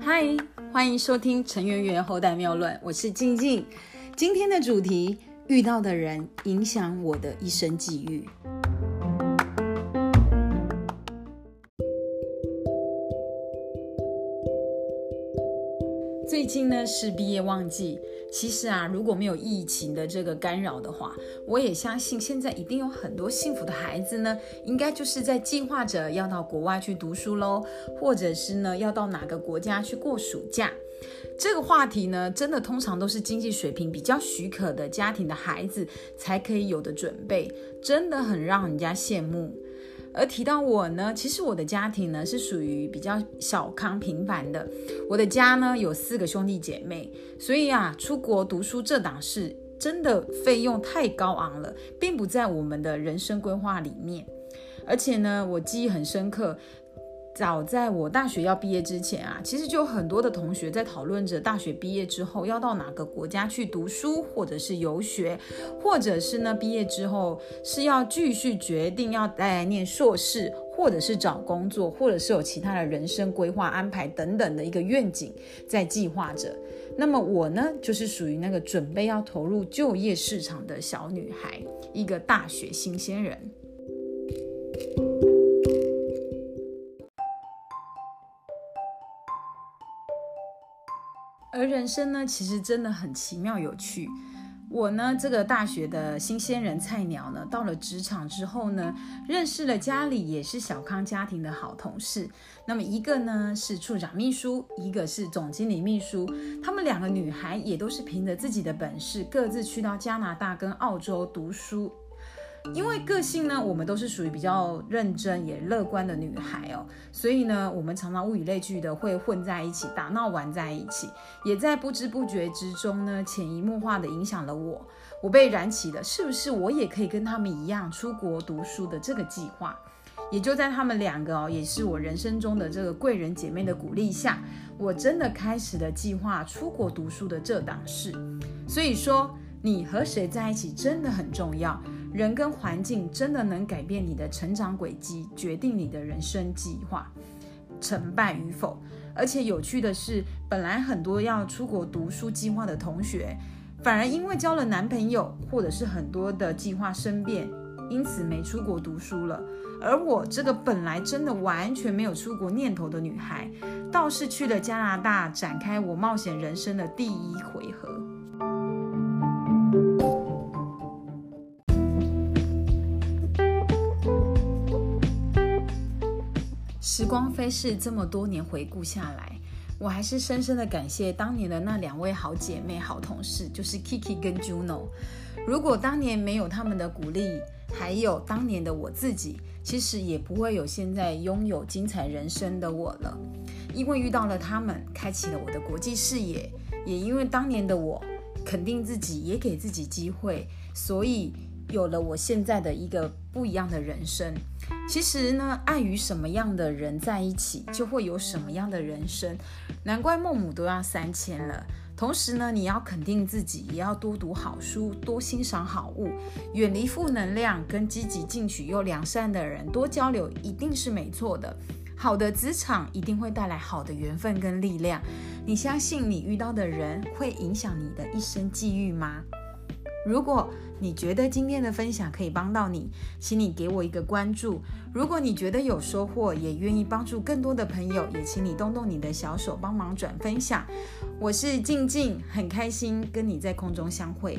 嗨，欢迎收听陈圆圆后代妙论，我是静静。今天的主题：遇到的人影响我的一生际遇。最近呢是毕业旺季，其实啊，如果没有疫情的这个干扰的话，我也相信现在一定有很多幸福的孩子呢，应该就是在计划着要到国外去读书喽，或者是呢要到哪个国家去过暑假。这个话题呢，真的通常都是经济水平比较许可的家庭的孩子才可以有的准备，真的很让人家羡慕。而提到我呢，其实我的家庭呢是属于比较小康平凡的。我的家呢有四个兄弟姐妹，所以啊，出国读书这档事真的费用太高昂了，并不在我们的人生规划里面。而且呢，我记忆很深刻。早在我大学要毕业之前啊，其实就有很多的同学在讨论着大学毕业之后要到哪个国家去读书，或者是游学，或者是呢毕业之后是要继续决定要来念硕士，或者是找工作，或者是有其他的人生规划安排等等的一个愿景在计划着。那么我呢，就是属于那个准备要投入就业市场的小女孩，一个大学新鲜人。而人生呢，其实真的很奇妙有趣。我呢，这个大学的新鲜人菜鸟呢，到了职场之后呢，认识了家里也是小康家庭的好同事。那么一个呢是处长秘书，一个是总经理秘书。她们两个女孩也都是凭着自己的本事，各自去到加拿大跟澳洲读书。因为个性呢，我们都是属于比较认真也乐观的女孩哦，所以呢，我们常常物以类聚的会混在一起打闹玩在一起，也在不知不觉之中呢，潜移默化的影响了我。我被燃起了，是不是我也可以跟他们一样出国读书的这个计划？也就在他们两个哦，也是我人生中的这个贵人姐妹的鼓励下，我真的开始了计划出国读书的这档事。所以说，你和谁在一起真的很重要。人跟环境真的能改变你的成长轨迹，决定你的人生计划成败与否。而且有趣的是，本来很多要出国读书计划的同学，反而因为交了男朋友，或者是很多的计划生变，因此没出国读书了。而我这个本来真的完全没有出国念头的女孩，倒是去了加拿大，展开我冒险人生的第一回合。时光飞逝，这么多年回顾下来，我还是深深的感谢当年的那两位好姐妹、好同事，就是 Kiki 跟 Juno。如果当年没有他们的鼓励，还有当年的我自己，其实也不会有现在拥有精彩人生的我了。因为遇到了他们，开启了我的国际视野；也因为当年的我肯定自己，也给自己机会，所以。有了我现在的一个不一样的人生，其实呢，爱与什么样的人在一起，就会有什么样的人生。难怪孟母都要三千了。同时呢，你要肯定自己，也要多读好书，多欣赏好物，远离负能量，跟积极进取又良善的人多交流，一定是没错的。好的职场一定会带来好的缘分跟力量。你相信你遇到的人会影响你的一生际遇吗？如果你觉得今天的分享可以帮到你，请你给我一个关注。如果你觉得有收获，也愿意帮助更多的朋友，也请你动动你的小手帮忙转分享。我是静静，很开心跟你在空中相会。